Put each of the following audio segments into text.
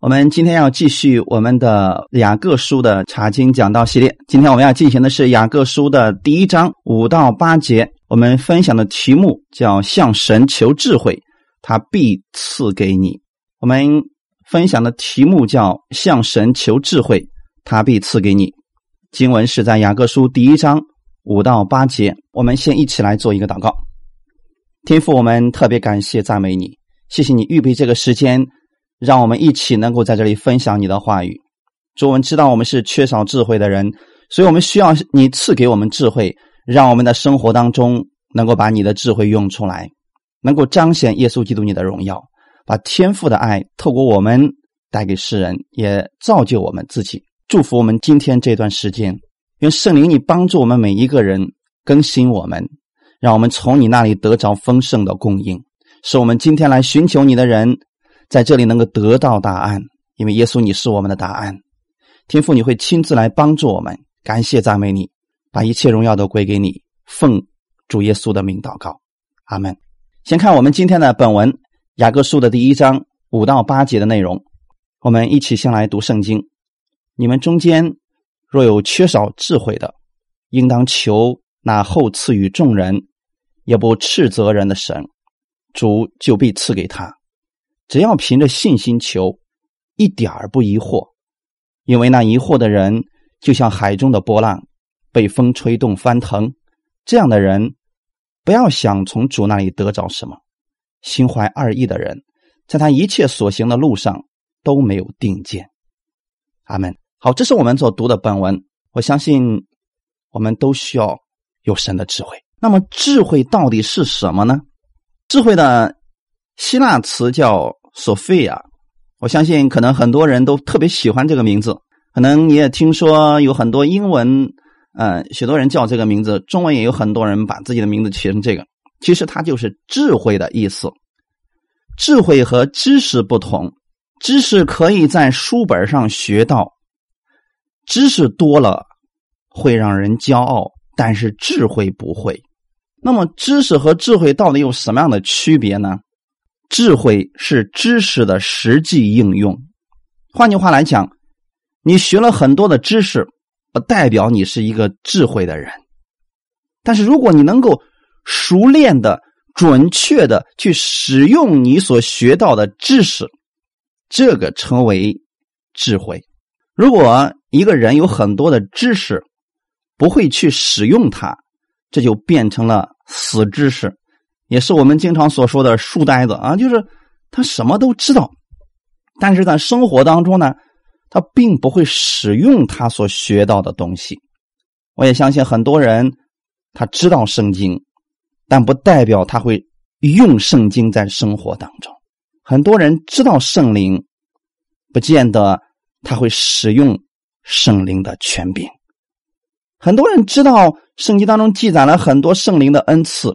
我们今天要继续我们的雅各书的查经讲道系列。今天我们要进行的是雅各书的第一章五到八节。我们分享的题目叫“向神求智慧，他必赐给你”。我们分享的题目叫“向神求智慧，他必赐给你”。经文是在雅各书第一章五到八节。我们先一起来做一个祷告。天父，我们特别感谢赞美你，谢谢你预备这个时间。让我们一起能够在这里分享你的话语。主，我们知道我们是缺少智慧的人，所以我们需要你赐给我们智慧，让我们的生活当中能够把你的智慧用出来，能够彰显耶稣基督你的荣耀，把天赋的爱透过我们带给世人，也造就我们自己。祝福我们今天这段时间，愿圣灵你帮助我们每一个人更新我们，让我们从你那里得着丰盛的供应，使我们今天来寻求你的人。在这里能够得到答案，因为耶稣你是我们的答案。天父，你会亲自来帮助我们，感谢赞美你，把一切荣耀都归给你。奉主耶稣的名祷告，阿门。先看我们今天的本文雅各书的第一章五到八节的内容，我们一起先来读圣经。你们中间若有缺少智慧的，应当求那后赐予众人，也不斥责人的神，主就必赐给他。只要凭着信心求，一点儿不疑惑，因为那疑惑的人就像海中的波浪，被风吹动翻腾。这样的人，不要想从主那里得着什么。心怀二意的人，在他一切所行的路上都没有定见。阿门。好，这是我们所读的本文。我相信我们都需要有神的智慧。那么，智慧到底是什么呢？智慧的希腊词叫。索菲亚，我相信可能很多人都特别喜欢这个名字。可能你也听说有很多英文，嗯，许多人叫这个名字。中文也有很多人把自己的名字起成这个。其实它就是智慧的意思。智慧和知识不同，知识可以在书本上学到，知识多了会让人骄傲，但是智慧不会。那么，知识和智慧到底有什么样的区别呢？智慧是知识的实际应用。换句话来讲，你学了很多的知识，不代表你是一个智慧的人。但是，如果你能够熟练的、准确的去使用你所学到的知识，这个称为智慧。如果一个人有很多的知识，不会去使用它，这就变成了死知识。也是我们经常所说的书呆子啊，就是他什么都知道，但是在生活当中呢，他并不会使用他所学到的东西。我也相信很多人他知道圣经，但不代表他会用圣经在生活当中。很多人知道圣灵，不见得他会使用圣灵的权柄。很多人知道圣经当中记载了很多圣灵的恩赐。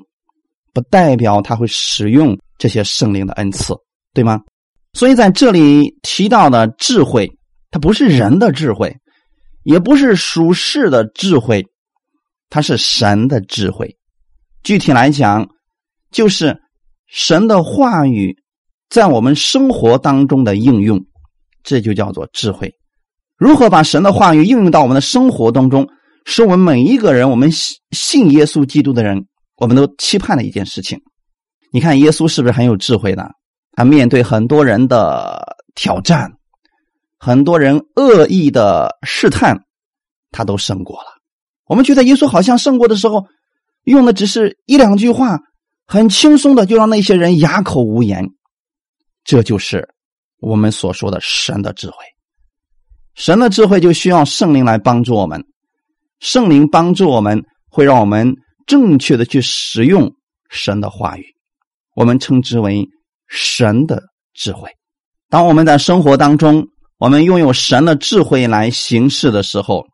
不代表他会使用这些圣灵的恩赐，对吗？所以在这里提到的智慧，它不是人的智慧，也不是属世的智慧，它是神的智慧。具体来讲，就是神的话语在我们生活当中的应用，这就叫做智慧。如何把神的话语应用到我们的生活当中，是我们每一个人，我们信信耶稣基督的人。我们都期盼的一件事情，你看耶稣是不是很有智慧呢？他面对很多人的挑战，很多人恶意的试探，他都胜过了。我们觉得耶稣好像胜过的时候，用的只是一两句话，很轻松的就让那些人哑口无言。这就是我们所说的神的智慧。神的智慧就需要圣灵来帮助我们，圣灵帮助我们会让我们。正确的去使用神的话语，我们称之为神的智慧。当我们在生活当中，我们拥有神的智慧来行事的时候，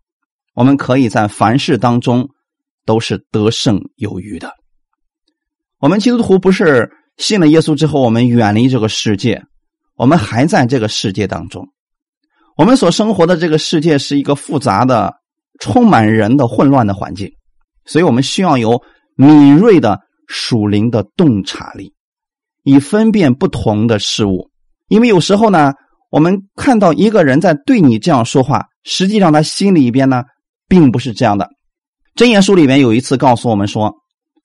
我们可以在凡事当中都是得胜有余的。我们基督徒不是信了耶稣之后，我们远离这个世界，我们还在这个世界当中。我们所生活的这个世界是一个复杂的、充满人的混乱的环境。所以我们需要有敏锐的属灵的洞察力，以分辨不同的事物。因为有时候呢，我们看到一个人在对你这样说话，实际上他心里边呢，并不是这样的。箴言书里面有一次告诉我们说，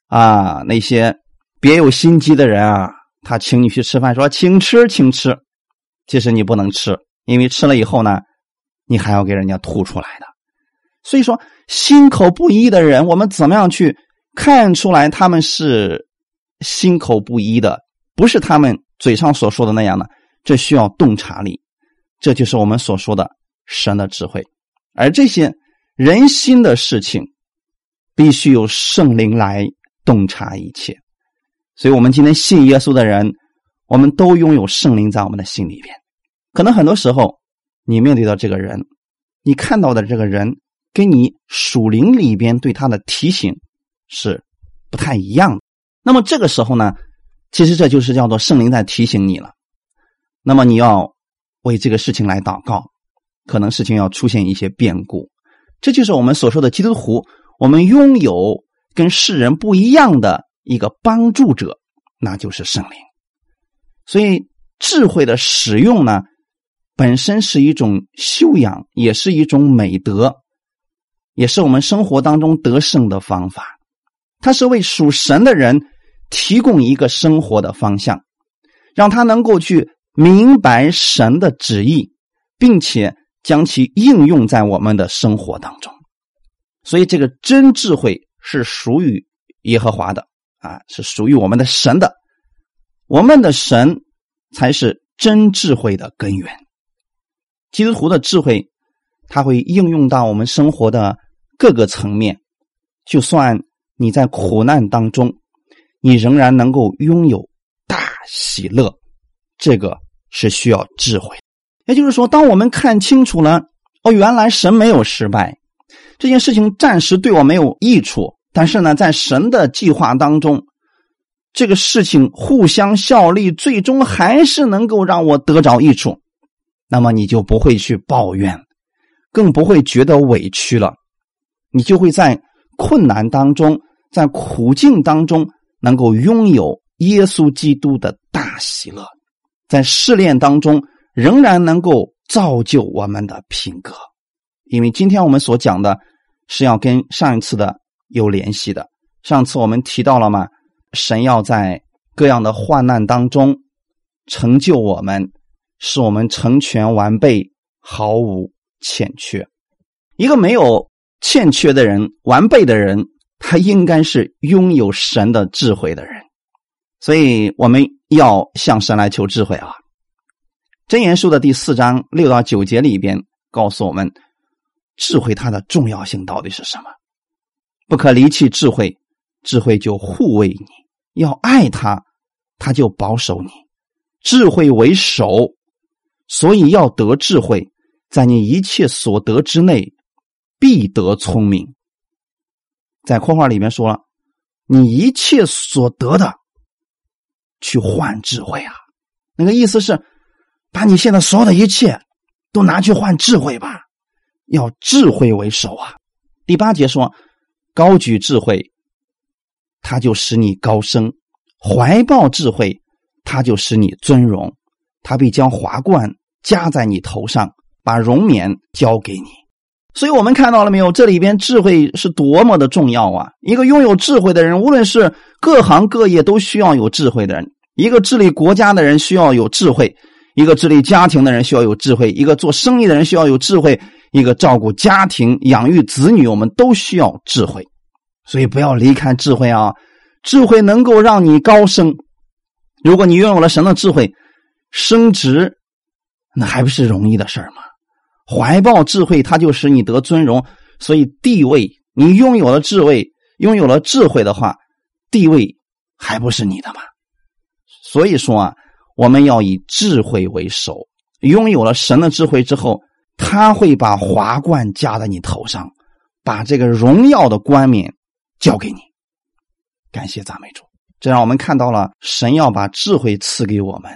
啊，那些别有心机的人啊，他请你去吃饭，说请吃，请吃，其实你不能吃，因为吃了以后呢，你还要给人家吐出来的。所以说，心口不一的人，我们怎么样去看出来他们是心口不一的？不是他们嘴上所说的那样的。这需要洞察力，这就是我们所说的神的智慧。而这些人心的事情，必须有圣灵来洞察一切。所以，我们今天信耶稣的人，我们都拥有圣灵在我们的心里边。可能很多时候，你面对的这个人，你看到的这个人，跟你属灵里边对他的提醒是不太一样的。那么这个时候呢，其实这就是叫做圣灵在提醒你了。那么你要为这个事情来祷告，可能事情要出现一些变故，这就是我们所说的基督徒，我们拥有跟世人不一样的一个帮助者，那就是圣灵。所以智慧的使用呢，本身是一种修养，也是一种美德，也是我们生活当中得胜的方法。它是为属神的人提供一个生活的方向，让他能够去。明白神的旨意，并且将其应用在我们的生活当中，所以这个真智慧是属于耶和华的啊，是属于我们的神的。我们的神才是真智慧的根源。基督徒的智慧，它会应用到我们生活的各个层面。就算你在苦难当中，你仍然能够拥有大喜乐。这个。是需要智慧，也就是说，当我们看清楚了，哦，原来神没有失败，这件事情暂时对我没有益处，但是呢，在神的计划当中，这个事情互相效力，最终还是能够让我得着益处，那么你就不会去抱怨，更不会觉得委屈了，你就会在困难当中，在苦境当中，能够拥有耶稣基督的大喜乐。在试炼当中，仍然能够造就我们的品格，因为今天我们所讲的是要跟上一次的有联系的。上次我们提到了嘛，神要在各样的患难当中成就我们，使我们成全完备，毫无欠缺。一个没有欠缺的人，完备的人，他应该是拥有神的智慧的人。所以我们要向神来求智慧啊！真言书的第四章六到九节里边告诉我们，智慧它的重要性到底是什么？不可离弃智慧，智慧就护卫你；要爱他，他就保守你。智慧为首，所以要得智慧，在你一切所得之内，必得聪明。在括号里面说了，你一切所得的。去换智慧啊！那个意思是，把你现在所有的一切都拿去换智慧吧，要智慧为首啊。第八节说，高举智慧，它就使你高升；怀抱智慧，它就使你尊荣。他必将华冠加在你头上，把荣冕交给你。所以我们看到了没有？这里边智慧是多么的重要啊！一个拥有智慧的人，无论是各行各业，都需要有智慧的人。一个治理国家的人需要有智慧，一个治理家庭的人需要有智慧，一个做生意的人需要有智慧，一个照顾家庭、养育子女，我们都需要智慧。所以不要离开智慧啊！智慧能够让你高升。如果你拥有了神的智慧，升职那还不是容易的事吗？怀抱智慧，它就使你得尊荣。所以地位，你拥有了智慧，拥有了智慧的话，地位还不是你的吗？所以说啊，我们要以智慧为首。拥有了神的智慧之后，他会把华冠加在你头上，把这个荣耀的冠冕交给你。感谢赞美主，这让我们看到了神要把智慧赐给我们，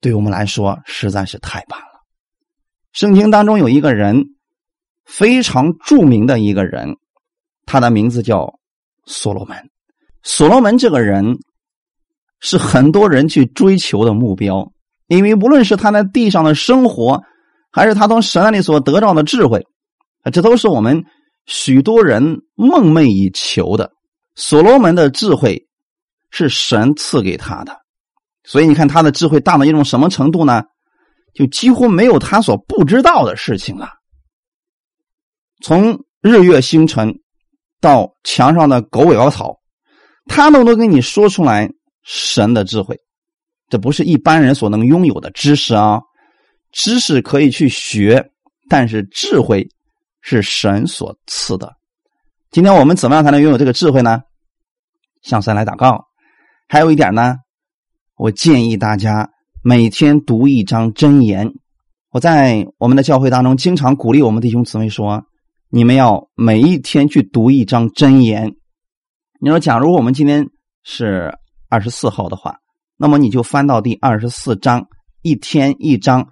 对我们来说实在是太棒了。圣经当中有一个人非常著名的一个人，他的名字叫所罗门。所罗门这个人。是很多人去追求的目标，因为无论是他在地上的生活，还是他从神那里所得到的智慧，这都是我们许多人梦寐以求的。所罗门的智慧是神赐给他的，所以你看他的智慧大到一种什么程度呢？就几乎没有他所不知道的事情了。从日月星辰到墙上的狗尾巴草，他都能给你说出来神的智慧。这不是一般人所能拥有的知识啊！知识可以去学，但是智慧是神所赐的。今天我们怎么样才能拥有这个智慧呢？向神来祷告。还有一点呢，我建议大家每天读一张真言。我在我们的教会当中经常鼓励我们弟兄姊妹说：“你们要每一天去读一张真言。”你说，假如我们今天是二十四号的话。那么你就翻到第二十四章，一天一章，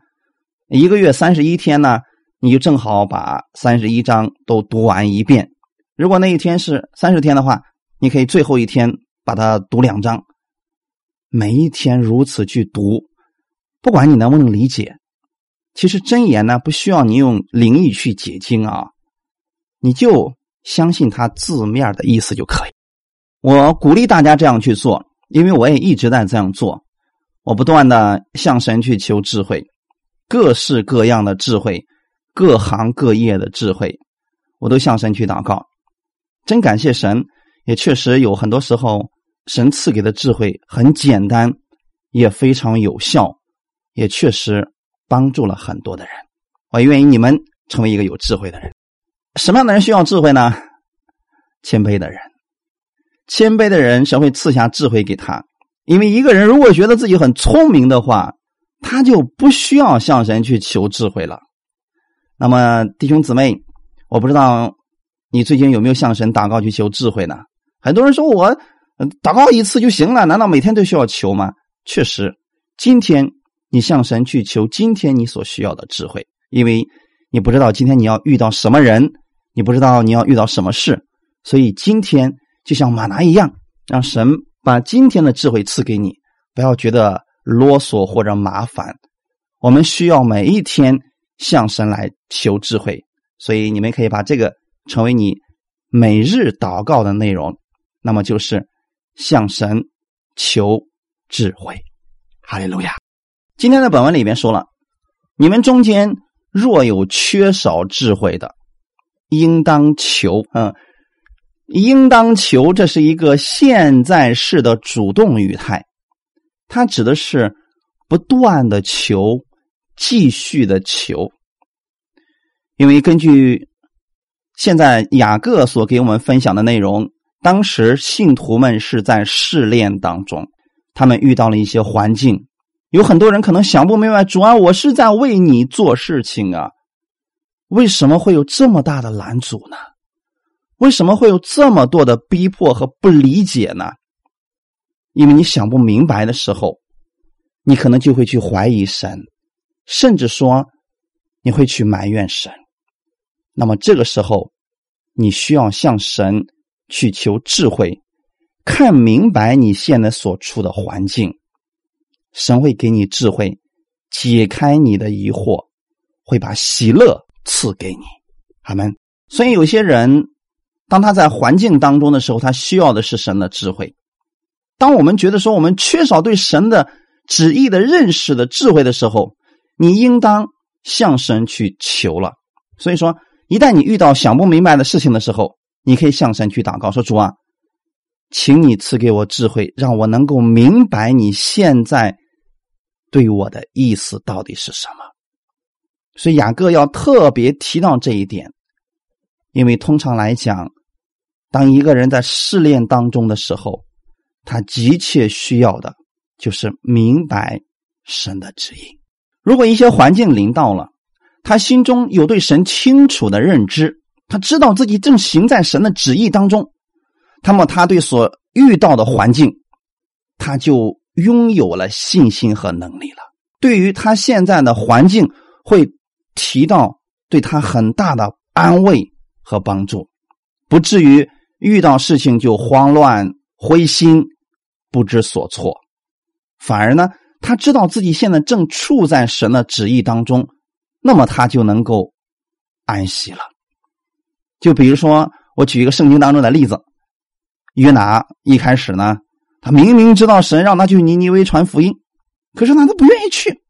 一个月三十一天呢，你就正好把三十一章都读完一遍。如果那一天是三十天的话，你可以最后一天把它读两章。每一天如此去读，不管你能不能理解，其实真言呢不需要你用灵意去解经啊，你就相信它字面的意思就可以。我鼓励大家这样去做。因为我也一直在这样做，我不断的向神去求智慧，各式各样的智慧，各行各业的智慧，我都向神去祷告。真感谢神，也确实有很多时候，神赐给的智慧很简单，也非常有效，也确实帮助了很多的人。我愿意你们成为一个有智慧的人。什么样的人需要智慧呢？谦卑的人。谦卑的人，神会赐下智慧给他。因为一个人如果觉得自己很聪明的话，他就不需要向神去求智慧了。那么，弟兄姊妹，我不知道你最近有没有向神祷告去求智慧呢？很多人说我祷告一次就行了，难道每天都需要求吗？确实，今天你向神去求今天你所需要的智慧，因为你不知道今天你要遇到什么人，你不知道你要遇到什么事，所以今天。就像马拿一样，让神把今天的智慧赐给你，不要觉得啰嗦或者麻烦。我们需要每一天向神来求智慧，所以你们可以把这个成为你每日祷告的内容。那么就是向神求智慧。哈利路亚！今天的本文里面说了，你们中间若有缺少智慧的，应当求。嗯。应当求，这是一个现在式的主动语态，它指的是不断的求，继续的求。因为根据现在雅各所给我们分享的内容，当时信徒们是在试炼当中，他们遇到了一些环境，有很多人可能想不明白，主啊，我是在为你做事情啊，为什么会有这么大的拦阻呢？为什么会有这么多的逼迫和不理解呢？因为你想不明白的时候，你可能就会去怀疑神，甚至说你会去埋怨神。那么这个时候，你需要向神去求智慧，看明白你现在所处的环境，神会给你智慧，解开你的疑惑，会把喜乐赐给你。阿门。所以有些人。当他在环境当中的时候，他需要的是神的智慧。当我们觉得说我们缺少对神的旨意的认识的智慧的时候，你应当向神去求了。所以说，一旦你遇到想不明白的事情的时候，你可以向神去祷告，说：“主啊，请你赐给我智慧，让我能够明白你现在对我的意思到底是什么。”所以雅各要特别提到这一点，因为通常来讲。当一个人在试炼当中的时候，他急切需要的就是明白神的旨意。如果一些环境临到了，他心中有对神清楚的认知，他知道自己正行在神的旨意当中，那么他对所遇到的环境，他就拥有了信心和能力了。对于他现在的环境，会提到对他很大的安慰和帮助，不至于。遇到事情就慌乱、灰心、不知所措，反而呢，他知道自己现在正处在神的旨意当中，那么他就能够安息了。就比如说，我举一个圣经当中的例子，约拿一开始呢，他明明知道神让他去尼尼微传福音，可是呢，他不愿意去，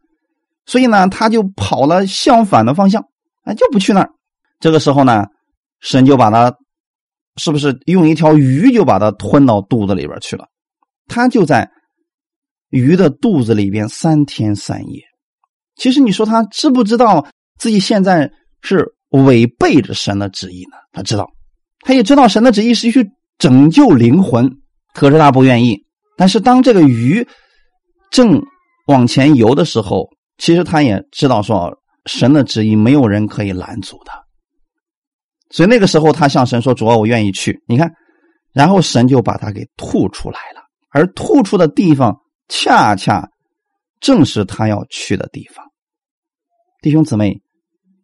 所以呢，他就跑了相反的方向，啊，就不去那儿。这个时候呢，神就把他，是不是用一条鱼就把他吞到肚子里边去了？他就在鱼的肚子里边三天三夜。其实你说他知不知道自己现在是？违背着神的旨意呢？他知道，他也知道神的旨意是去拯救灵魂，可是他不愿意。但是当这个鱼正往前游的时候，其实他也知道说神的旨意没有人可以拦阻的。所以那个时候他向神说：“主啊，我愿意去。”你看，然后神就把他给吐出来了，而吐出的地方恰恰正是他要去的地方。弟兄姊妹。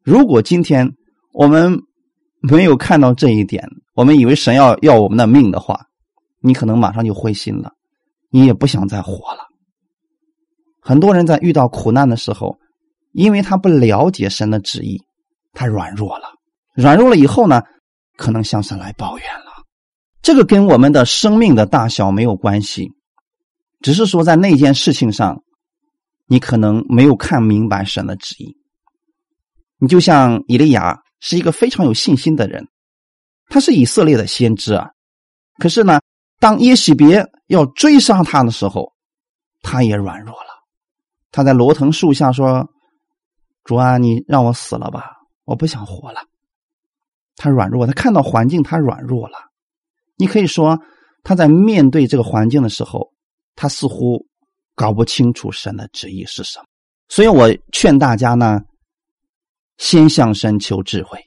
如果今天我们没有看到这一点，我们以为神要要我们的命的话，你可能马上就灰心了，你也不想再活了。很多人在遇到苦难的时候，因为他不了解神的旨意，他软弱了，软弱了以后呢，可能向神来抱怨了。这个跟我们的生命的大小没有关系，只是说在那件事情上，你可能没有看明白神的旨意。你就像以利亚是一个非常有信心的人，他是以色列的先知啊。可是呢，当耶喜别要追杀他的时候，他也软弱了。他在罗藤树下说：“主啊，你让我死了吧，我不想活了。”他软弱，他看到环境，他软弱了。你可以说他在面对这个环境的时候，他似乎搞不清楚神的旨意是什么。所以我劝大家呢。先向神求智慧，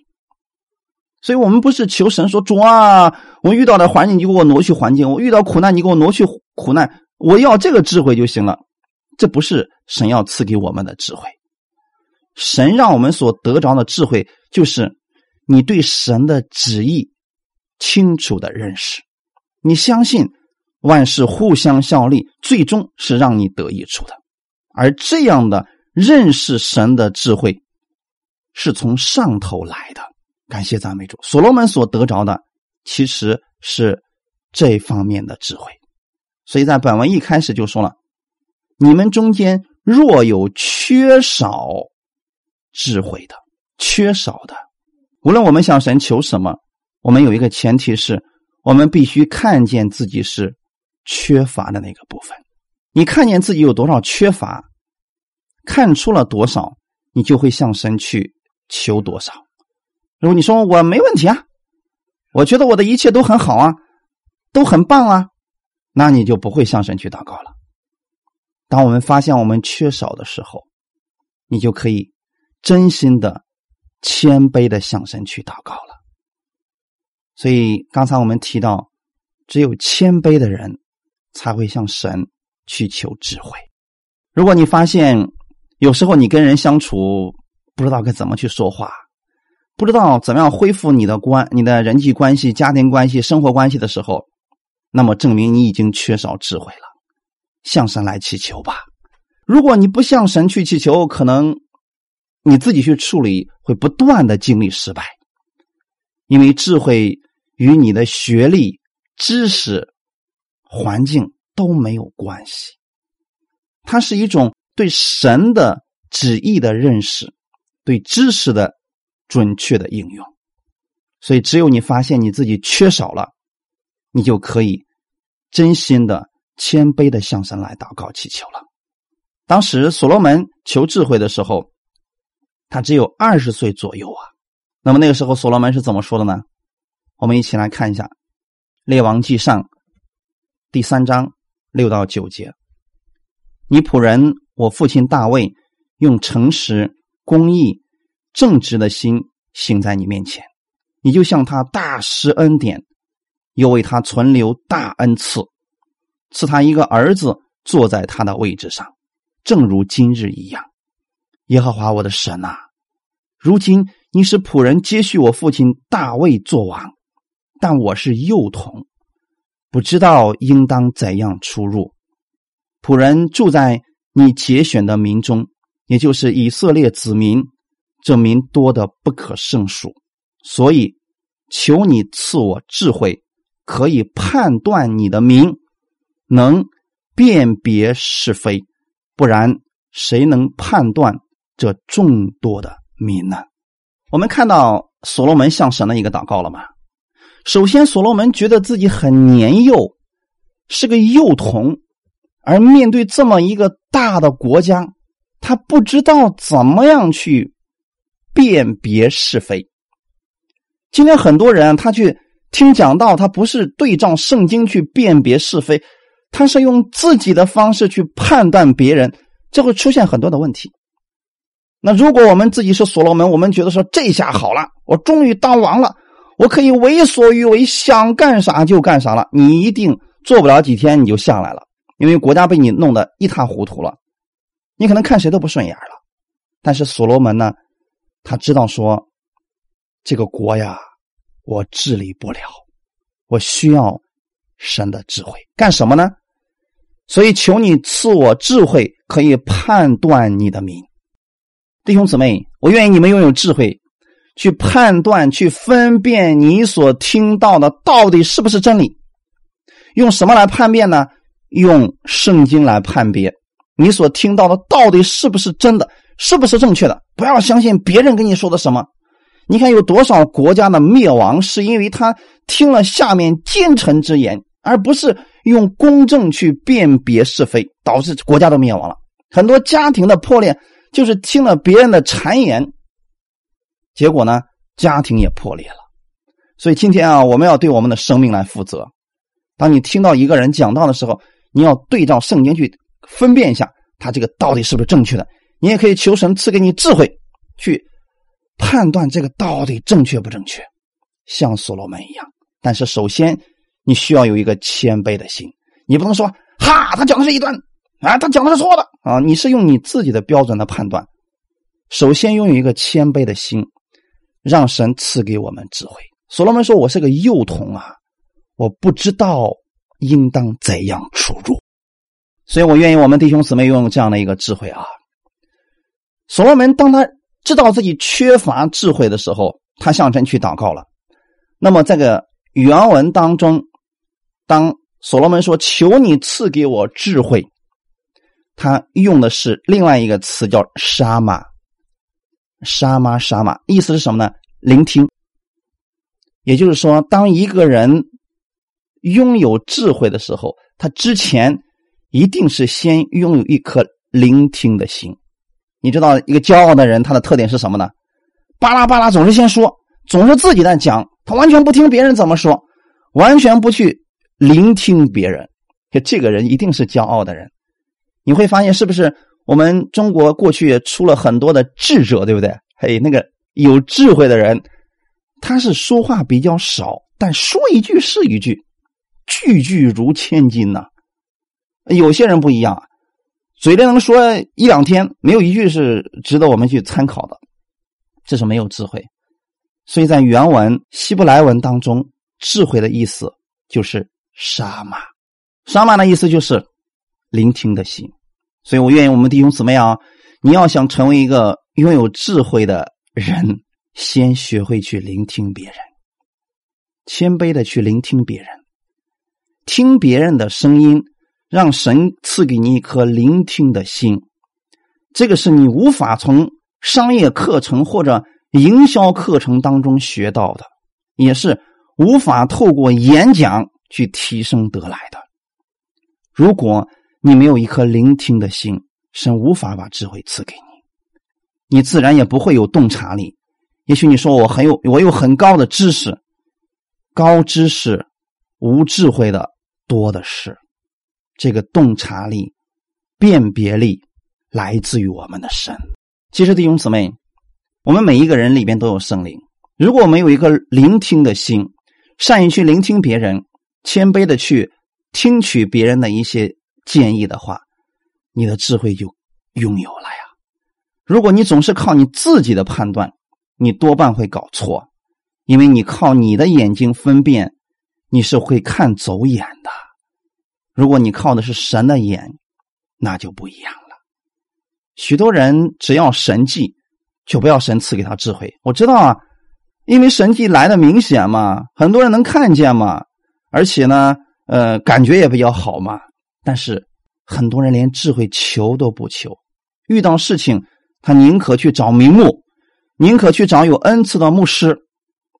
所以我们不是求神说主啊，我遇到的环境你给我挪去环境，我遇到苦难你给我挪去苦难，我要这个智慧就行了。这不是神要赐给我们的智慧，神让我们所得着的智慧，就是你对神的旨意清楚的认识，你相信万事互相效力，最终是让你得益处的。而这样的认识神的智慧。是从上头来的，感谢赞美主。所罗门所得着的其实是这方面的智慧，所以在本文一开始就说了：你们中间若有缺少智慧的、缺少的，无论我们向神求什么，我们有一个前提是我们必须看见自己是缺乏的那个部分。你看见自己有多少缺乏，看出了多少，你就会向神去。求多少？如果你说我没问题啊，我觉得我的一切都很好啊，都很棒啊，那你就不会向神去祷告了。当我们发现我们缺少的时候，你就可以真心的、谦卑的向神去祷告了。所以刚才我们提到，只有谦卑的人才会向神去求智慧。如果你发现有时候你跟人相处，不知道该怎么去说话，不知道怎么样恢复你的关、你的人际关系、家庭关系、生活关系的时候，那么证明你已经缺少智慧了。向神来祈求吧。如果你不向神去祈求，可能你自己去处理会不断的经历失败，因为智慧与你的学历、知识、环境都没有关系，它是一种对神的旨意的认识。对知识的准确的应用，所以只有你发现你自己缺少了，你就可以真心的、谦卑的向神来祷告祈求了。当时所罗门求智慧的时候，他只有二十岁左右啊。那么那个时候所罗门是怎么说的呢？我们一起来看一下《列王记上》第三章六到九节：“你仆人我父亲大卫用诚实。”公义、正直的心行在你面前，你就向他大施恩典，又为他存留大恩赐，赐他一个儿子坐在他的位置上，正如今日一样。耶和华我的神呐，如今你使仆人接续我父亲大卫做王，但我是幼童，不知道应当怎样出入。仆人住在你节选的民中，也就是以色列子民，这民多的不可胜数，所以求你赐我智慧，可以判断你的民，能辨别是非，不然谁能判断这众多的民呢？我们看到所罗门向神的一个祷告了吗？首先，所罗门觉得自己很年幼，是个幼童，而面对这么一个大的国家，他不知道怎么样去辨别是非。今天很多人他去听讲道，他不是对照圣经去辨别是非，他是用自己的方式去判断别人，这会出现很多的问题。那如果我们自己是所罗门，我们觉得说这下好了，我终于当王了。我可以为所欲为，想干啥就干啥了。你一定做不了几天，你就下来了，因为国家被你弄得一塌糊涂了。你可能看谁都不顺眼了。但是所罗门呢，他知道说，这个国呀，我治理不了，我需要神的智慧，干什么呢？所以求你赐我智慧，可以判断你的名。弟兄姊妹，我愿意你们拥有智慧。去判断、去分辨你所听到的到底是不是真理，用什么来判别呢？用圣经来判别你所听到的到底是不是真的，是不是正确的。不要相信别人跟你说的什么。你看有多少国家的灭亡，是因为他听了下面奸臣之言，而不是用公正去辨别是非，导致国家都灭亡了。很多家庭的破裂，就是听了别人的谗言。结果呢，家庭也破裂了。所以今天啊，我们要对我们的生命来负责。当你听到一个人讲道的时候，你要对照圣经去分辨一下，他这个到底是不是正确的。你也可以求神赐给你智慧，去判断这个到底正确不正确，像所罗门一样。但是首先，你需要有一个谦卑的心，你不能说哈，他讲的是一段啊，他讲的是错的啊。你是用你自己的标准来判断。首先，拥有一个谦卑的心。让神赐给我们智慧。所罗门说：“我是个幼童啊，我不知道应当怎样出入。”所以我愿意我们弟兄姊妹拥有这样的一个智慧啊。所罗门当他知道自己缺乏智慧的时候，他向神去祷告了。那么这个原文当中，当所罗门说：“求你赐给我智慧”，他用的是另外一个词叫“沙玛”。沙玛沙玛，意思是什么呢？聆听。也就是说，当一个人拥有智慧的时候，他之前一定是先拥有一颗聆听的心。你知道，一个骄傲的人，他的特点是什么呢？巴拉巴拉，总是先说，总是自己在讲，他完全不听别人怎么说，完全不去聆听别人。这个人一定是骄傲的人。你会发现，是不是？我们中国过去出了很多的智者，对不对？嘿，那个有智慧的人，他是说话比较少，但说一句是一句，句句如千金呐。有些人不一样，嘴里能说一两天，没有一句是值得我们去参考的，这是没有智慧。所以在原文希伯来文当中，智慧的意思就是沙马，沙马的意思就是聆听的心。所以我愿意我们弟兄姊妹啊，你要想成为一个拥有智慧的人，先学会去聆听别人，谦卑的去聆听别人，听别人的声音，让神赐给你一颗聆听的心。这个是你无法从商业课程或者营销课程当中学到的，也是无法透过演讲去提升得来的。如果。你没有一颗聆听的心，神无法把智慧赐给你，你自然也不会有洞察力。也许你说我很有，我有很高的知识，高知识无智慧的多的是。这个洞察力、辨别力来自于我们的神。其实弟兄姊妹，我们每一个人里边都有圣灵。如果我们有一个聆听的心，善于去聆听别人，谦卑的去听取别人的一些。建议的话，你的智慧就拥有了呀。如果你总是靠你自己的判断，你多半会搞错，因为你靠你的眼睛分辨，你是会看走眼的。如果你靠的是神的眼，那就不一样了。许多人只要神迹，就不要神赐给他智慧。我知道啊，因为神迹来的明显嘛，很多人能看见嘛，而且呢，呃，感觉也比较好嘛。但是很多人连智慧求都不求，遇到事情他宁可去找名目，宁可去找有恩赐的牧师，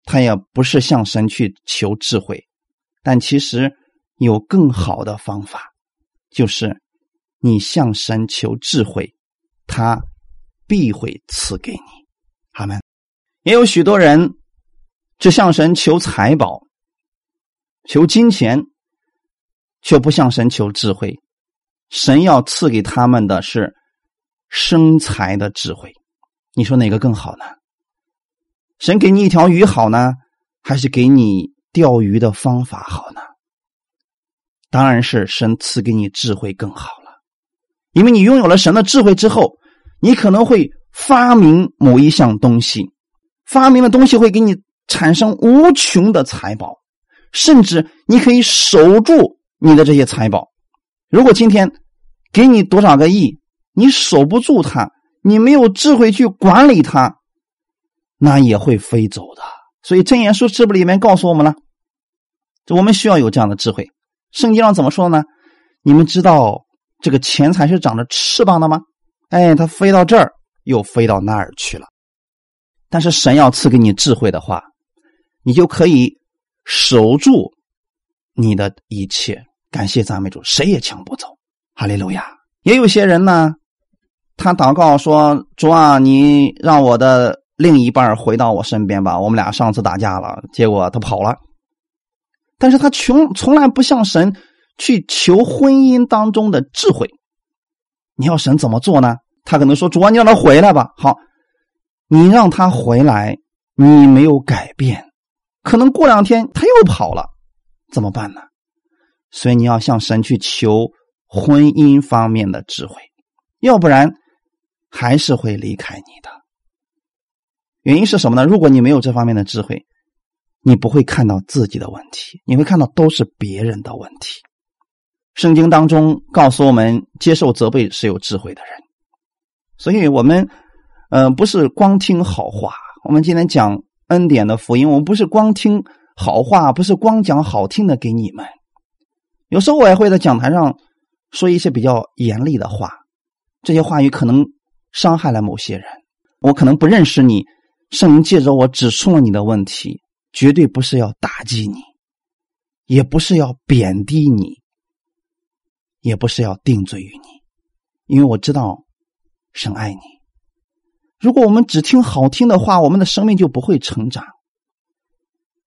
他也不是向神去求智慧。但其实有更好的方法，就是你向神求智慧，他必会赐给你。好们，也有许多人只向神求财宝、求金钱，却不向神求智慧。神要赐给他们的是生财的智慧。你说哪个更好呢？神给你一条鱼好呢，还是给你？钓鱼的方法好呢，当然是神赐给你智慧更好了，因为你拥有了神的智慧之后，你可能会发明某一项东西，发明的东西会给你产生无穷的财宝，甚至你可以守住你的这些财宝。如果今天给你多少个亿，你守不住它，你没有智慧去管理它，那也会飞走的。所以《真言书》这部里面告诉我们了，我们需要有这样的智慧。圣经上怎么说呢？你们知道这个钱财是长着翅膀的吗？哎，它飞到这儿，又飞到那儿去了。但是神要赐给你智慧的话，你就可以守住你的一切。感谢赞美主，谁也抢不走。哈利路亚。也有些人呢，他祷告说：“主啊，你让我的。”另一半回到我身边吧，我们俩上次打架了，结果他跑了。但是他穷从来不向神去求婚姻当中的智慧。你要神怎么做呢？他可能说：“主啊，你让他回来吧。”好，你让他回来，你没有改变，可能过两天他又跑了，怎么办呢？所以你要向神去求婚姻方面的智慧，要不然还是会离开你的。原因是什么呢？如果你没有这方面的智慧，你不会看到自己的问题，你会看到都是别人的问题。圣经当中告诉我们，接受责备是有智慧的人。所以，我们呃不是光听好话。我们今天讲恩典的福音，我们不是光听好话，不是光讲好听的给你们。有时候我也会在讲台上说一些比较严厉的话，这些话语可能伤害了某些人。我可能不认识你。圣灵借着我指出了你的问题，绝对不是要打击你，也不是要贬低你，也不是要定罪于你，因为我知道神爱你。如果我们只听好听的话，我们的生命就不会成长。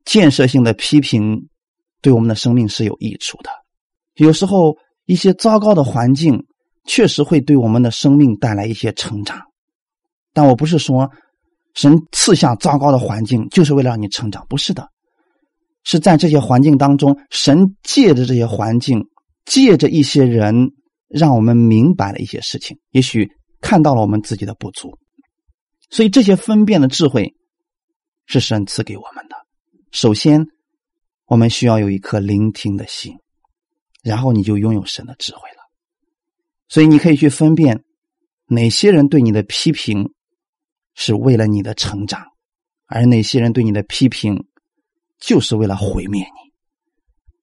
建设性的批评对我们的生命是有益处的。有时候一些糟糕的环境确实会对我们的生命带来一些成长，但我不是说。神赐下糟糕的环境，就是为了让你成长，不是的，是在这些环境当中，神借着这些环境，借着一些人，让我们明白了一些事情，也许看到了我们自己的不足，所以这些分辨的智慧是神赐给我们的。首先，我们需要有一颗聆听的心，然后你就拥有神的智慧了。所以你可以去分辨哪些人对你的批评。是为了你的成长，而那些人对你的批评，就是为了毁灭你。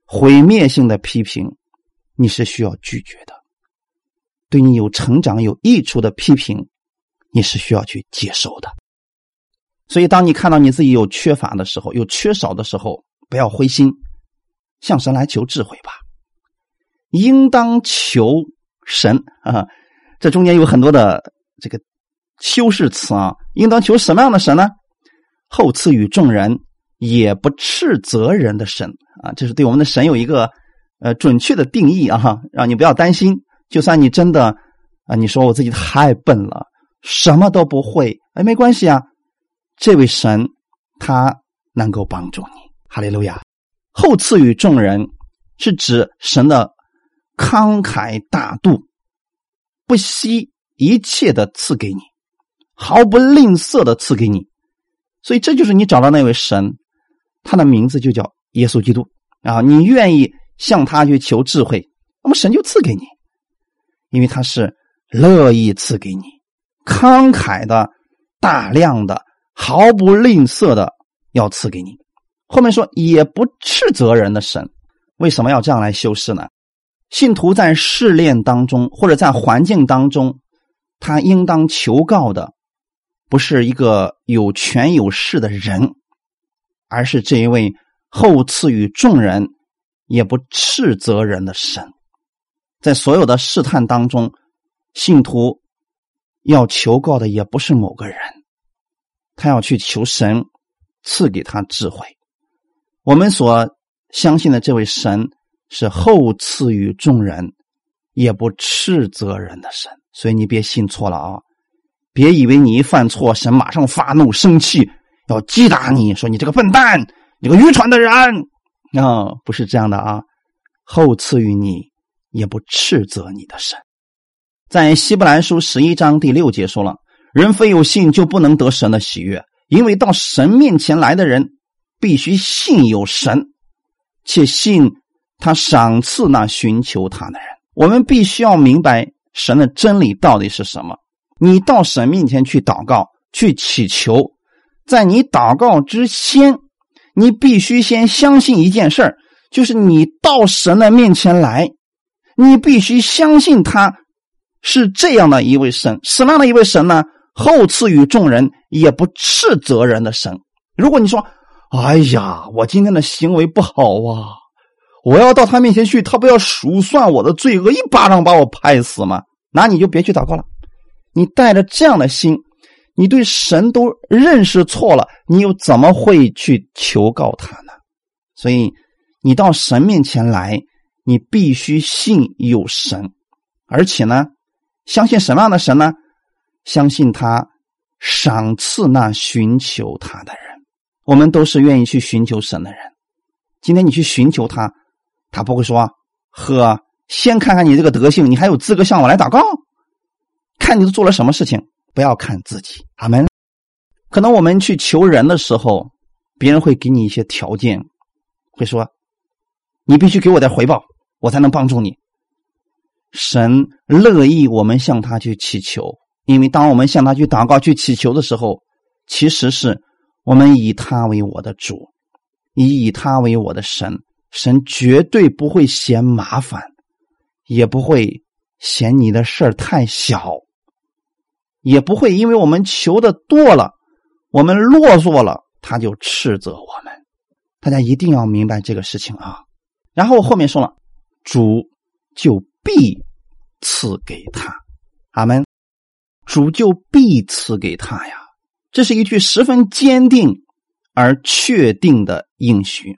毁灭性的批评，你是需要拒绝的；对你有成长、有益处的批评，你是需要去接受的。所以，当你看到你自己有缺乏的时候，有缺少的时候，不要灰心，向神来求智慧吧。应当求神啊！这中间有很多的这个。修饰词啊，应当求什么样的神呢？后赐予众人，也不斥责人的神啊，这是对我们的神有一个呃准确的定义啊，让你不要担心。就算你真的啊，你说我自己太笨了，什么都不会，哎，没关系啊，这位神他能够帮助你。哈利路亚！后赐予众人是指神的慷慨大度，不惜一切的赐给你。毫不吝啬的赐给你，所以这就是你找到那位神，他的名字就叫耶稣基督啊！你愿意向他去求智慧，那么神就赐给你，因为他是乐意赐给你，慷慨的、大量的、毫不吝啬的要赐给你。后面说也不斥责人的神，为什么要这样来修饰呢？信徒在试炼当中或者在环境当中，他应当求告的不是一个有权有势的人，而是这一位后赐予众人也不斥责人的神。在所有的试探当中，信徒要求告的也不是某个人，他要去求神赐给他智慧。我们所相信的这位神是后赐予众人，也不斥责人的神，所以你别信错了啊！别以为你一犯错，神马上发怒生气，要击打你，说你这个笨蛋，你个愚蠢的人啊！不是这样的啊！后赐予你，也不斥责你的神。在希伯来书十一章第六节说了：“人非有信，就不能得神的喜悦，因为到神面前来的人。”必须信有神，且信他赏赐那寻求他的人。我们必须要明白神的真理到底是什么。你到神面前去祷告、去祈求，在你祷告之先，你必须先相信一件事儿，就是你到神的面前来，你必须相信他是这样的一位神，什么样的一位神呢？后赐予众人也不斥责人的神。如果你说，哎呀，我今天的行为不好啊！我要到他面前去，他不要数算我的罪恶，一巴掌把我拍死吗？那你就别去祷告了。你带着这样的心，你对神都认识错了，你又怎么会去求告他呢？所以，你到神面前来，你必须信有神，而且呢，相信什么样的神呢？相信他赏赐那寻求他的人。我们都是愿意去寻求神的人。今天你去寻求他，他不会说：“呵，先看看你这个德性，你还有资格向我来祷告？看你都做了什么事情，不要看自己。”阿门。可能我们去求人的时候，别人会给你一些条件，会说：“你必须给我点回报，我才能帮助你。”神乐意我们向他去祈求，因为当我们向他去祷告、去祈求的时候，其实是。我们以他为我的主，以以他为我的神，神绝对不会嫌麻烦，也不会嫌你的事儿太小，也不会因为我们求的多了，我们落座了，他就斥责我们。大家一定要明白这个事情啊！然后我后面说了，主就必赐给他，阿门。主就必赐给他呀。这是一句十分坚定而确定的应许，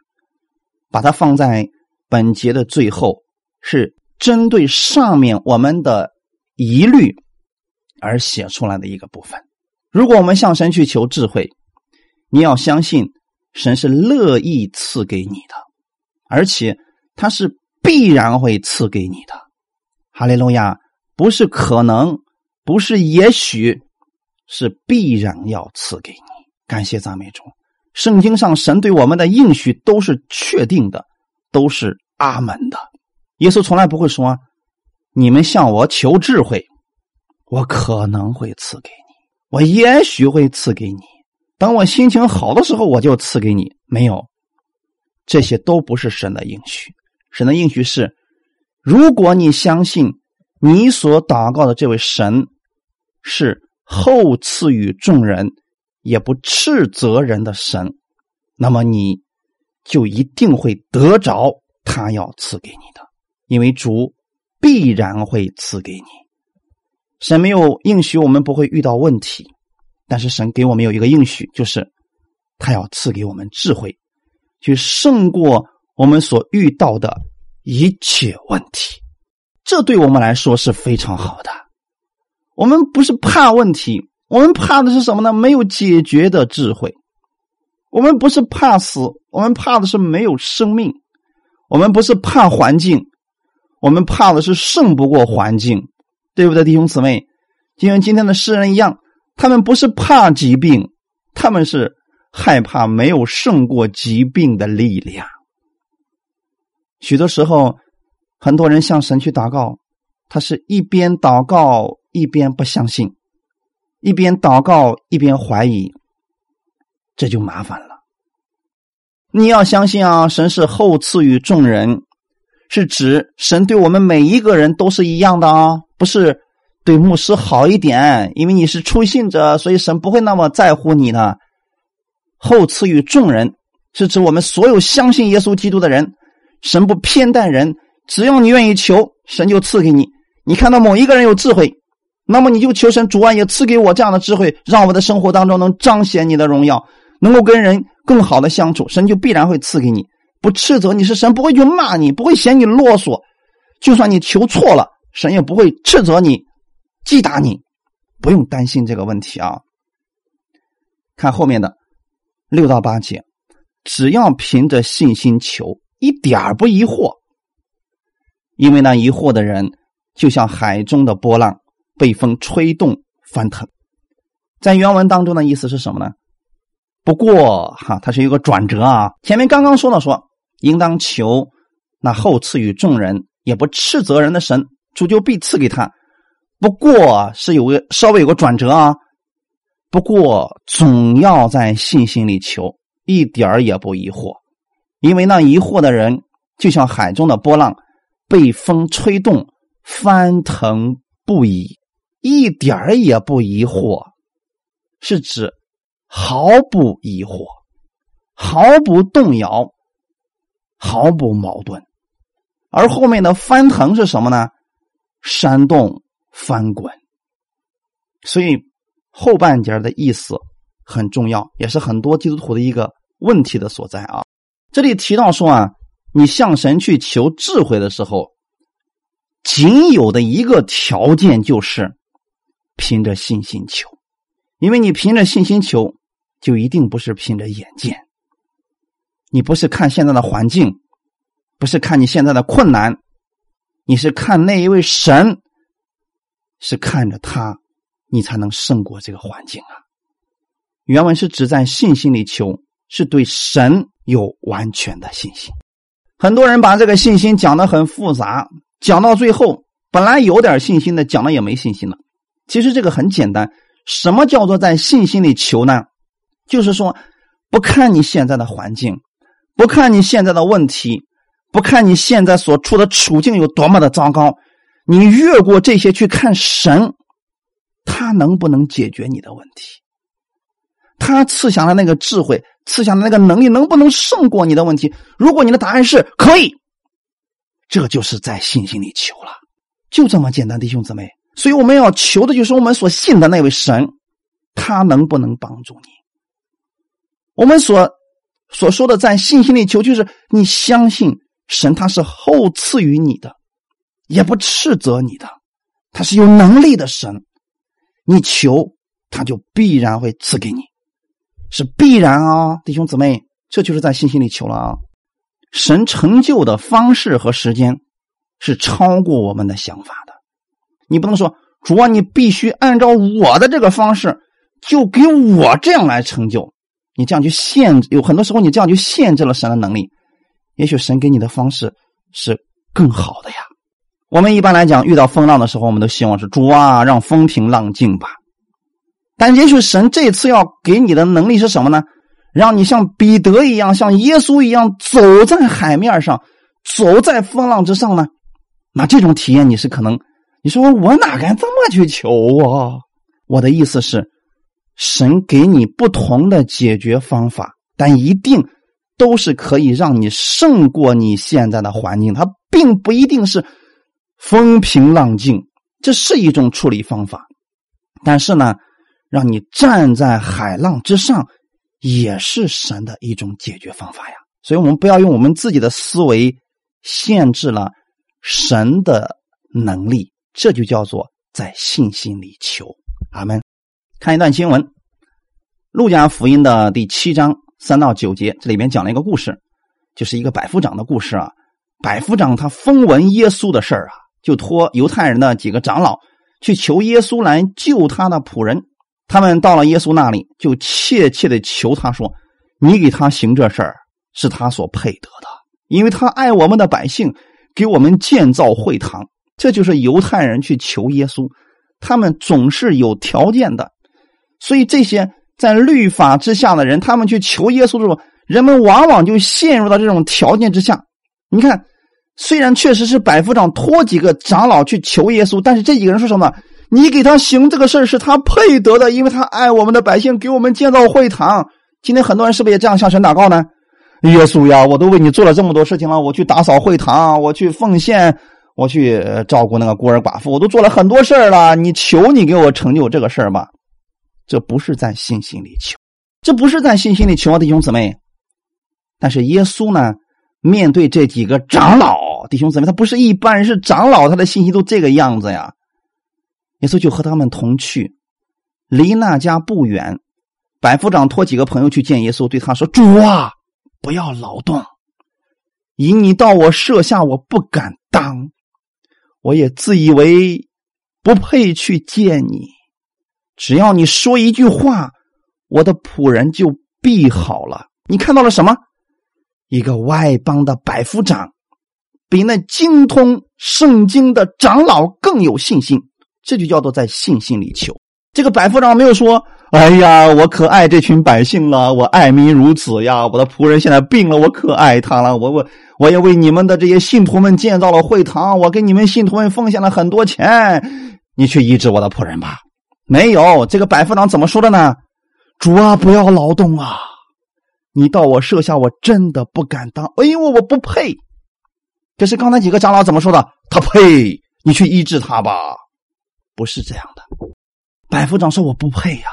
把它放在本节的最后，是针对上面我们的疑虑而写出来的一个部分。如果我们向神去求智慧，你要相信神是乐意赐给你的，而且他是必然会赐给你的。哈利路亚，不是可能，不是也许。是必然要赐给你，感谢赞美主。圣经上神对我们的应许都是确定的，都是阿门的。耶稣从来不会说：“你们向我求智慧，我可能会赐给你，我也许会赐给你。等我心情好的时候，我就赐给你。”没有，这些都不是神的应许。神的应许是：如果你相信你所祷告的这位神是。后赐予众人，也不斥责人的神，那么你就一定会得着他要赐给你的，因为主必然会赐给你。神没有应许我们不会遇到问题，但是神给我们有一个应许，就是他要赐给我们智慧，去胜过我们所遇到的一切问题。这对我们来说是非常好的。我们不是怕问题，我们怕的是什么呢？没有解决的智慧。我们不是怕死，我们怕的是没有生命。我们不是怕环境，我们怕的是胜不过环境，对不对，弟兄姊妹？就像今天的诗人一样，他们不是怕疾病，他们是害怕没有胜过疾病的力量。许多时候，很多人向神去祷告，他是一边祷告。一边不相信，一边祷告一边怀疑，这就麻烦了。你要相信啊，神是厚赐予众人，是指神对我们每一个人都是一样的啊，不是对牧师好一点，因为你是初信者，所以神不会那么在乎你的。后赐予众人，是指我们所有相信耶稣基督的人，神不偏待人，只要你愿意求，神就赐给你。你看到某一个人有智慧，那么你就求神主啊，也赐给我这样的智慧，让我的生活当中能彰显你的荣耀，能够跟人更好的相处，神就必然会赐给你。不斥责你是神，不会去骂你，不会嫌你啰嗦。就算你求错了，神也不会斥责你、击打你，不用担心这个问题啊。看后面的。六到八节，只要凭着信心求，一点不疑惑，因为那疑惑的人就像海中的波浪，被风吹动翻腾。在原文当中的意思是什么呢？不过哈，它是一个转折啊。前面刚刚说了说，应当求那后赐予众人，也不斥责人的神，主就必赐给他。不过是有个稍微有个转折啊。不过，总要在信心里求，一点儿也不疑惑，因为那疑惑的人就像海中的波浪，被风吹动，翻腾不已，一点儿也不疑惑，是指毫不疑惑，毫不动摇，毫不矛盾。而后面的翻腾是什么呢？煽动、翻滚，所以。后半截的意思很重要，也是很多基督徒的一个问题的所在啊。这里提到说啊，你向神去求智慧的时候，仅有的一个条件就是凭着信心求，因为你凭着信心求，就一定不是凭着眼见，你不是看现在的环境，不是看你现在的困难，你是看那一位神，是看着他。你才能胜过这个环境啊！原文是指在信心里求，是对神有完全的信心。很多人把这个信心讲的很复杂，讲到最后，本来有点信心的，讲的也没信心了。其实这个很简单，什么叫做在信心里求呢？就是说，不看你现在的环境，不看你现在的问题，不看你现在所处的处境有多么的糟糕，你越过这些去看神。他能不能解决你的问题？他赐下的那个智慧，赐下的那个能力，能不能胜过你的问题？如果你的答案是可以，这就是在信心里求了，就这么简单，弟兄姊妹。所以我们要求的就是我们所信的那位神，他能不能帮助你？我们所所说的在信心里求，就是你相信神，他是后赐予你的，也不斥责你的，他是有能力的神。你求，他就必然会赐给你，是必然啊，弟兄姊妹，这就是在信心里求了啊。神成就的方式和时间是超过我们的想法的。你不能说主啊，你必须按照我的这个方式，就给我这样来成就。你这样就限制，有很多时候你这样就限制了神的能力。也许神给你的方式是更好的呀。我们一般来讲，遇到风浪的时候，我们都希望是主啊，让风平浪静吧。但也许神这次要给你的能力是什么呢？让你像彼得一样，像耶稣一样，走在海面上，走在风浪之上呢？那这种体验你是可能，你说我哪敢这么去求啊？我的意思是，神给你不同的解决方法，但一定都是可以让你胜过你现在的环境，它并不一定是。风平浪静，这是一种处理方法，但是呢，让你站在海浪之上，也是神的一种解决方法呀。所以，我们不要用我们自己的思维限制了神的能力，这就叫做在信心里求。阿门。看一段经文，《路加福音》的第七章三到九节，这里面讲了一个故事，就是一个百夫长的故事啊。百夫长他风闻耶稣的事儿啊。就托犹太人的几个长老去求耶稣来救他的仆人。他们到了耶稣那里，就切切的求他说：“你给他行这事儿，是他所配得的，因为他爱我们的百姓，给我们建造会堂。”这就是犹太人去求耶稣，他们总是有条件的，所以这些在律法之下的人，他们去求耶稣的时候，人们往往就陷入到这种条件之下。你看，虽然确实是百夫长托几个长老去求耶稣，但是这几个人说什么？你给他行这个事儿是他配得的，因为他爱我们的百姓，给我们建造会堂。今天很多人是不是也这样向神祷告呢？耶稣呀，我都为你做了这么多事情了，我去打扫会堂，我去奉献，我去照顾那个孤儿寡妇，我都做了很多事儿了。你求你给我成就这个事儿吧。这不是在信心里求，这不是在信心里求啊，弟兄姊妹。但是耶稣呢，面对这几个长老，弟兄姊妹，他不是一般人，是长老，他的信心都这个样子呀。耶稣就和他们同去，离那家不远。百夫长托几个朋友去见耶稣，对他说：“主啊，不要劳动，引你到我舍下，我不敢当，我也自以为不配去见你。只要你说一句话，我的仆人就必好了。你看到了什么？一个外邦的百夫长，比那精通圣经的长老更有信心。这就叫做在信心里求。这个百夫长没有说。”哎呀，我可爱这群百姓了，我爱民如子呀！我的仆人现在病了，我可爱他了。我我我也为你们的这些信徒们建造了会堂，我给你们信徒们奉献了很多钱。你去医治我的仆人吧。没有，这个百夫长怎么说的呢？主啊，不要劳动啊！你到我舍下，我真的不敢当，因为我不配。可是刚才几个长老怎么说的？他配，你去医治他吧。不是这样的，百夫长说我不配呀。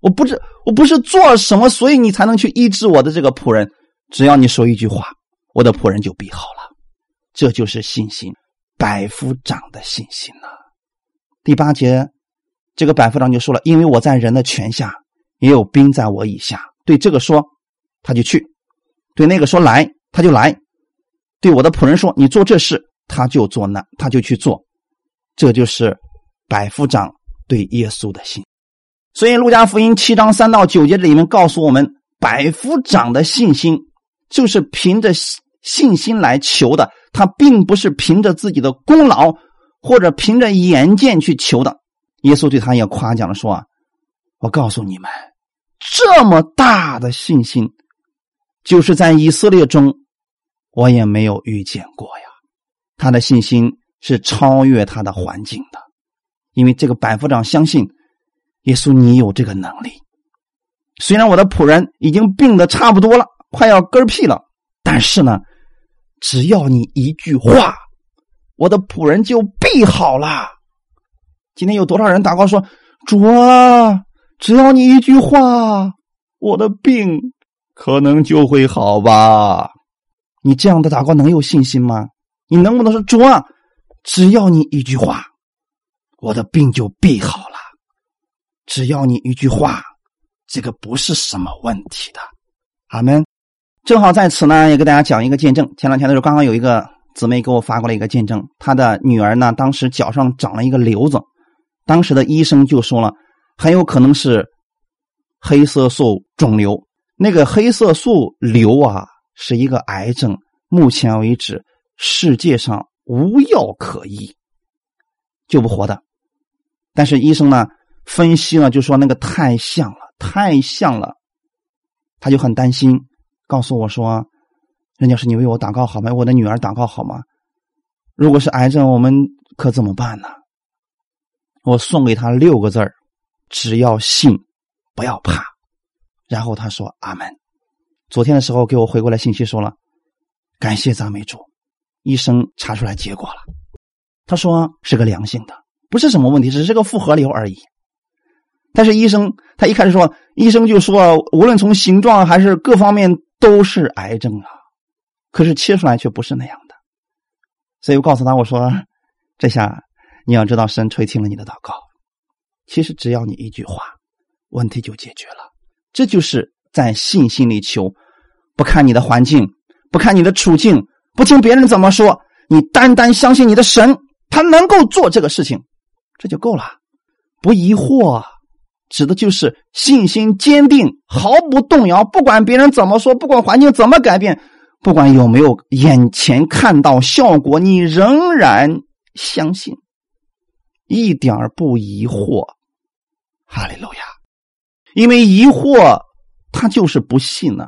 我不是我不是做什么，所以你才能去医治我的这个仆人。只要你说一句话，我的仆人就必好了。这就是信心，百夫长的信心呐。第八节，这个百夫长就说了：“因为我在人的权下，也有兵在我以下。”对这个说，他就去；对那个说来，他就来；对我的仆人说你做这事，他就做那，他就去做。这就是百夫长对耶稣的信。所以，《路加福音》七章三到九节里面告诉我们，百夫长的信心就是凭着信心来求的，他并不是凭着自己的功劳或者凭着眼见去求的。耶稣对他也夸奖了，说：“啊，我告诉你们，这么大的信心，就是在以色列中，我也没有遇见过呀。他的信心是超越他的环境的，因为这个百夫长相信。”耶稣，你有这个能力。虽然我的仆人已经病的差不多了，快要嗝屁了，但是呢，只要你一句话，我的仆人就必好了。今天有多少人祷告说：“主啊，只要你一句话，我的病可能就会好吧？”你这样的祷告能有信心吗？你能不能说：“主啊，只要你一句话，我的病就必好了？”只要你一句话，这个不是什么问题的。阿门。正好在此呢，也给大家讲一个见证。前两天的时候，刚刚有一个姊妹给我发过来一个见证，她的女儿呢，当时脚上长了一个瘤子，当时的医生就说了，很有可能是黑色素肿瘤。那个黑色素瘤啊，是一个癌症，目前为止世界上无药可医，救不活的。但是医生呢？分析了，就说那个太像了，太像了，他就很担心，告诉我说：“任教师，你为我祷告好吗？我的女儿祷告好吗？如果是癌症，我们可怎么办呢？”我送给他六个字儿：只要信，不要怕。然后他说：“阿门。”昨天的时候给我回过来信息说了：“感谢赞美主，医生查出来结果了，他说是个良性的，不是什么问题，只是个复合瘤而已。”但是医生，他一开始说，医生就说，无论从形状还是各方面都是癌症啊。可是切出来却不是那样的，所以我告诉他，我说，这下你要知道，神垂听了你的祷告。其实只要你一句话，问题就解决了。这就是在信心里求，不看你的环境，不看你的处境，不听别人怎么说，你单单相信你的神，他能够做这个事情，这就够了，不疑惑。指的就是信心坚定，毫不动摇。不管别人怎么说，不管环境怎么改变，不管有没有眼前看到效果，你仍然相信，一点不疑惑。哈利路亚。因为疑惑，他就是不信呢。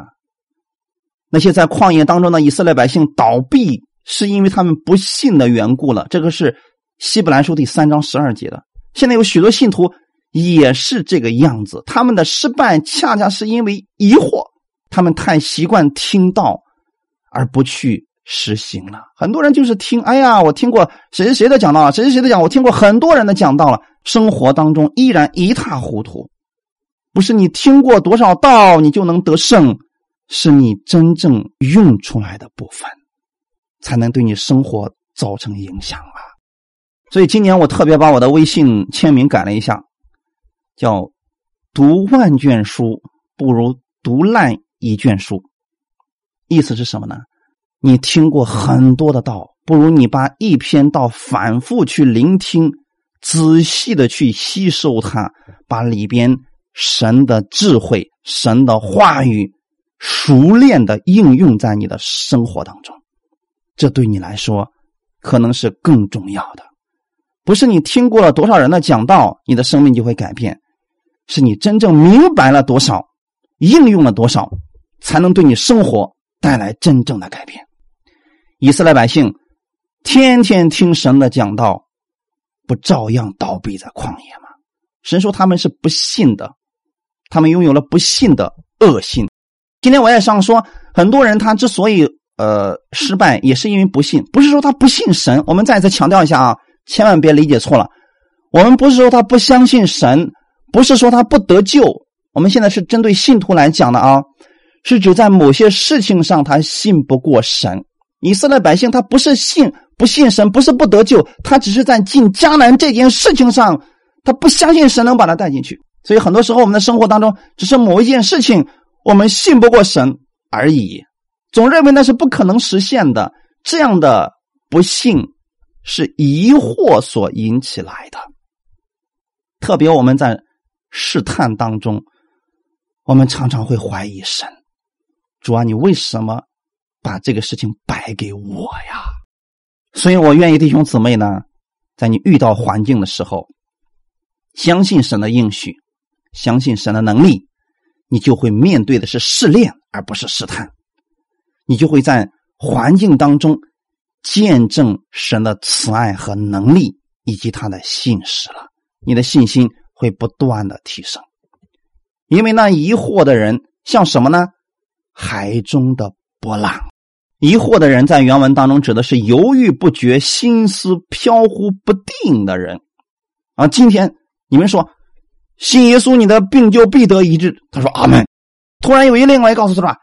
那些在旷野当中的以色列百姓倒闭，是因为他们不信的缘故了。这个是希伯来书第三章十二节的。现在有许多信徒也是这个样子，他们的失败恰恰是因为疑惑，他们太习惯听到而不去实行了。很多人就是听，哎呀，我听过谁谁谁的讲道了，谁谁谁的讲，我听过很多人的讲道了，生活当中依然一塌糊涂。不是你听过多少道，你就能得胜。是你真正用出来的部分，才能对你生活造成影响啊！所以今年我特别把我的微信签名改了一下，叫“读万卷书不如读烂一卷书”。意思是什么呢？你听过很多的道，不如你把一篇道反复去聆听，仔细的去吸收它，把里边神的智慧、神的话语。熟练的应用在你的生活当中，这对你来说可能是更重要的。不是你听过了多少人的讲道，你的生命就会改变，是你真正明白了多少，应用了多少，才能对你生活带来真正的改变。以色列百姓天天听神的讲道，不照样倒闭在旷野吗？神说他们是不信的，他们拥有了不信的恶心。今天我也想说，很多人他之所以呃失败，也是因为不信，不是说他不信神。我们再次强调一下啊，千万别理解错了。我们不是说他不相信神，不是说他不得救。我们现在是针对信徒来讲的啊，是指在某些事情上他信不过神。以色列百姓他不是信不信神，不是不得救，他只是在进迦南这件事情上，他不相信神能把他带进去。所以很多时候我们的生活当中，只是某一件事情。我们信不过神而已，总认为那是不可能实现的。这样的不信是疑惑所引起来的。特别我们在试探当中，我们常常会怀疑神：主啊，你为什么把这个事情摆给我呀？所以我愿意弟兄姊妹呢，在你遇到环境的时候，相信神的应许，相信神的能力。你就会面对的是试炼，而不是试探。你就会在环境当中见证神的慈爱和能力，以及他的信实了。你的信心会不断的提升。因为那疑惑的人像什么呢？海中的波浪。疑惑的人在原文当中指的是犹豫不决、心思飘忽不定的人。啊，今天你们说。信耶稣，你的病就必得医治。他说：“阿门。”突然有一另外告诉他说：“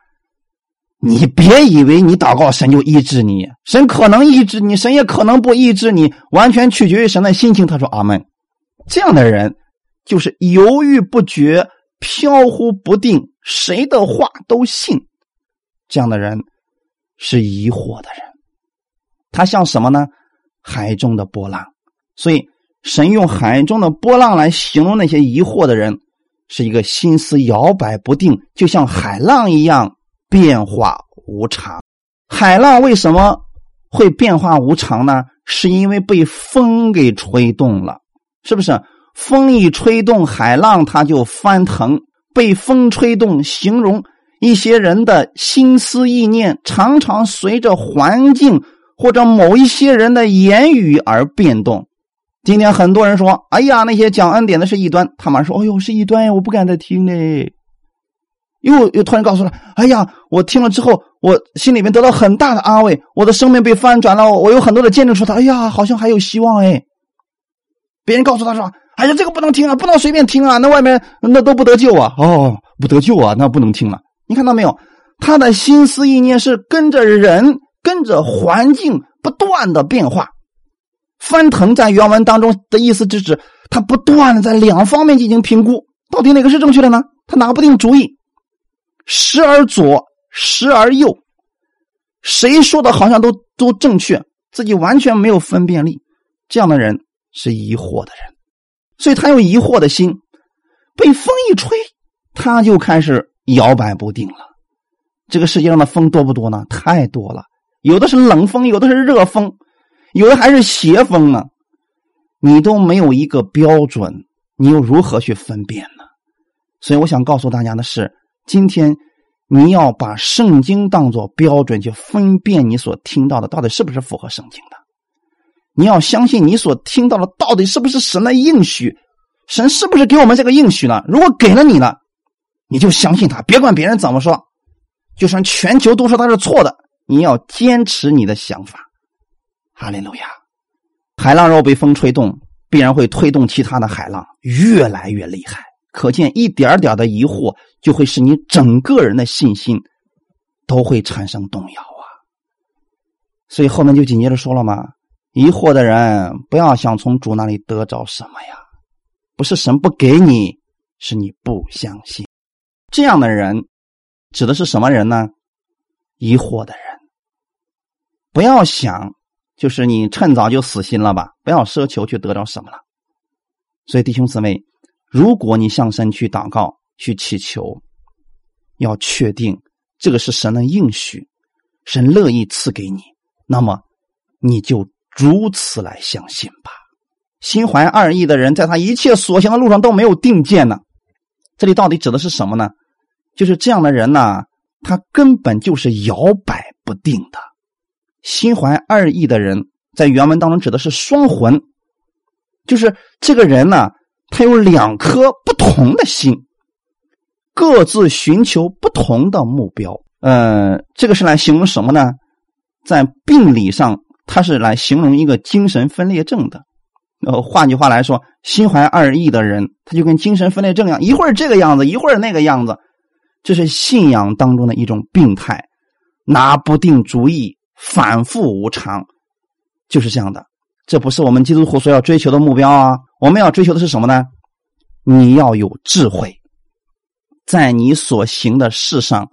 你别以为你祷告神就医治你，神可能医治你，神也可能不医治你，完全取决于神的心情。”他说：“阿门。”这样的人就是犹豫不决、飘忽不定，谁的话都信。这样的人是疑惑的人，他像什么呢？海中的波浪。所以。神用海中的波浪来形容那些疑惑的人，是一个心思摇摆不定，就像海浪一样变化无常。海浪为什么会变化无常呢？是因为被风给吹动了，是不是？风一吹动海浪，它就翻腾。被风吹动，形容一些人的心思意念，常常随着环境或者某一些人的言语而变动。今天很多人说：“哎呀，那些讲恩典的是异端。”他妈说：“哎呦，是异端呀，我不敢再听嘞。”又又突然告诉他：“哎呀，我听了之后，我心里面得到很大的安慰，我的生命被翻转了。我有很多的见证，说他：哎呀，好像还有希望哎。”别人告诉他说：“哎呀，这个不能听啊，不能随便听啊，那外面那都不得救啊。”哦，不得救啊，那不能听了。你看到没有？他的心思意念是跟着人、跟着环境不断的变化。翻腾在原文当中的意思，是指他不断的在两方面进行评估，到底哪个是正确的呢？他拿不定主意，时而左，时而右，谁说的好像都都正确，自己完全没有分辨力。这样的人是疑惑的人，所以他有疑惑的心，被风一吹，他就开始摇摆不定了。这个世界上的风多不多呢？太多了，有的是冷风，有的是热风。有的还是邪风呢，你都没有一个标准，你又如何去分辨呢？所以我想告诉大家的是，今天你要把圣经当作标准去分辨你所听到的到底是不是符合圣经的。你要相信你所听到的到底是不是神的应许，神是不是给我们这个应许呢？如果给了你了，你就相信他，别管别人怎么说，就算全球都说他是错的，你要坚持你的想法。哈利路亚！海浪若被风吹动，必然会推动其他的海浪越来越厉害。可见，一点点的疑惑就会使你整个人的信心都会产生动摇啊！所以后面就紧接着说了嘛：疑惑的人不要想从主那里得着什么呀，不是神不给你，是你不相信。这样的人指的是什么人呢？疑惑的人。不要想，就是你趁早就死心了吧？不要奢求去得到什么了。所以弟兄姊妹，如果你向神去祷告、去祈求，要确定这个是神的应许，神乐意赐给你，那么你就如此来相信吧。心怀二意的人，在他一切所行的路上都没有定见呢。这里到底指的是什么呢？就是这样的人呢，他根本就是摇摆不定的。心怀二意的人，在原文当中指的是双魂，就是这个人呢，他有两颗不同的心，各自寻求不同的目标。呃，这个是来形容什么呢？在病理上，他是来形容一个精神分裂症的。呃，换句话来说，心怀二意的人，他就跟精神分裂症一样，一会儿这个样子，一会儿那个样子，这是信仰当中的一种病态，拿不定主意，反复无常，就是这样的。这不是我们基督徒所要追求的目标啊！我们要追求的是什么呢？你要有智慧，在你所行的事上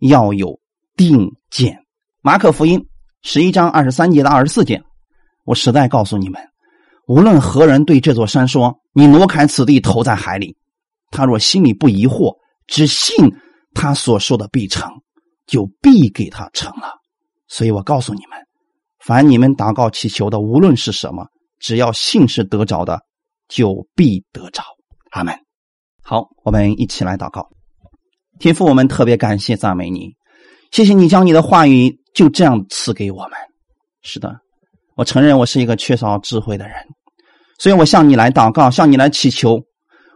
要有定见。马可福音十一章二十三节到二十四节，我实在告诉你们。无论何人对这座山说：“你挪开此地，投在海里。”他若心里不疑惑，只信他所说的必成，就必给他成了。所以我告诉你们，凡你们祷告祈求的，无论是什么，只要信是得着的，就必得着。阿门。好，我们一起来祷告。天父，我们特别感谢赞美你，谢谢你将你的话语就这样赐给我们。是的。我承认我是一个缺少智慧的人，所以我向你来祷告，向你来祈求。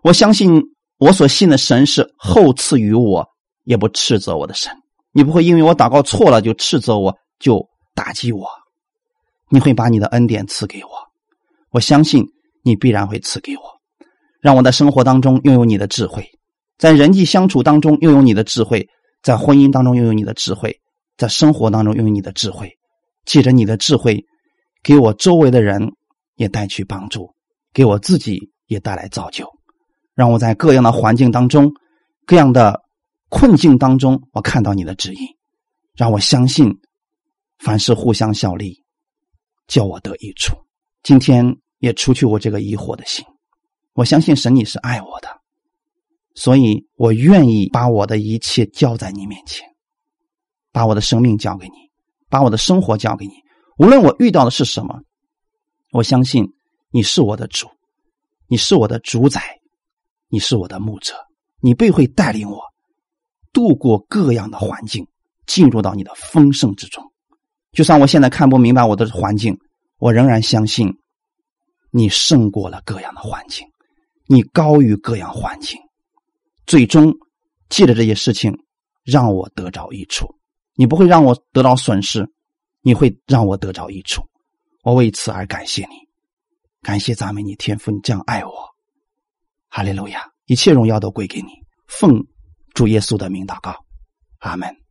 我相信我所信的神是厚赐于我，也不斥责我的神。你不会因为我祷告错了就斥责我，就打击我。你会把你的恩典赐给我。我相信你必然会赐给我，让我在生活当中拥有你的智慧，在人际相处当中拥有你的智慧，在婚姻当中拥有你的智慧，在生活当中拥有你的智慧。借着你的智慧。给我周围的人也带去帮助，给我自己也带来造就，让我在各样的环境当中、各样的困境当中，我看到你的指引，让我相信凡事互相效力，叫我得益处。今天也除去我这个疑惑的心，我相信神你是爱我的，所以我愿意把我的一切交在你面前，把我的生命交给你，把我的生活交给你。无论我遇到的是什么，我相信你是我的主，你是我的主宰，你是我的牧者，你必会带领我度过各样的环境，进入到你的丰盛之中。就算我现在看不明白我的环境，我仍然相信你胜过了各样的环境，你高于各样环境，最终借着这些事情让我得着益处，你不会让我得到损失。你会让我得着益处，我为此而感谢你，感谢赞美你天父，你这样爱我，哈利路亚，一切荣耀都归给你，奉主耶稣的名祷告，阿门。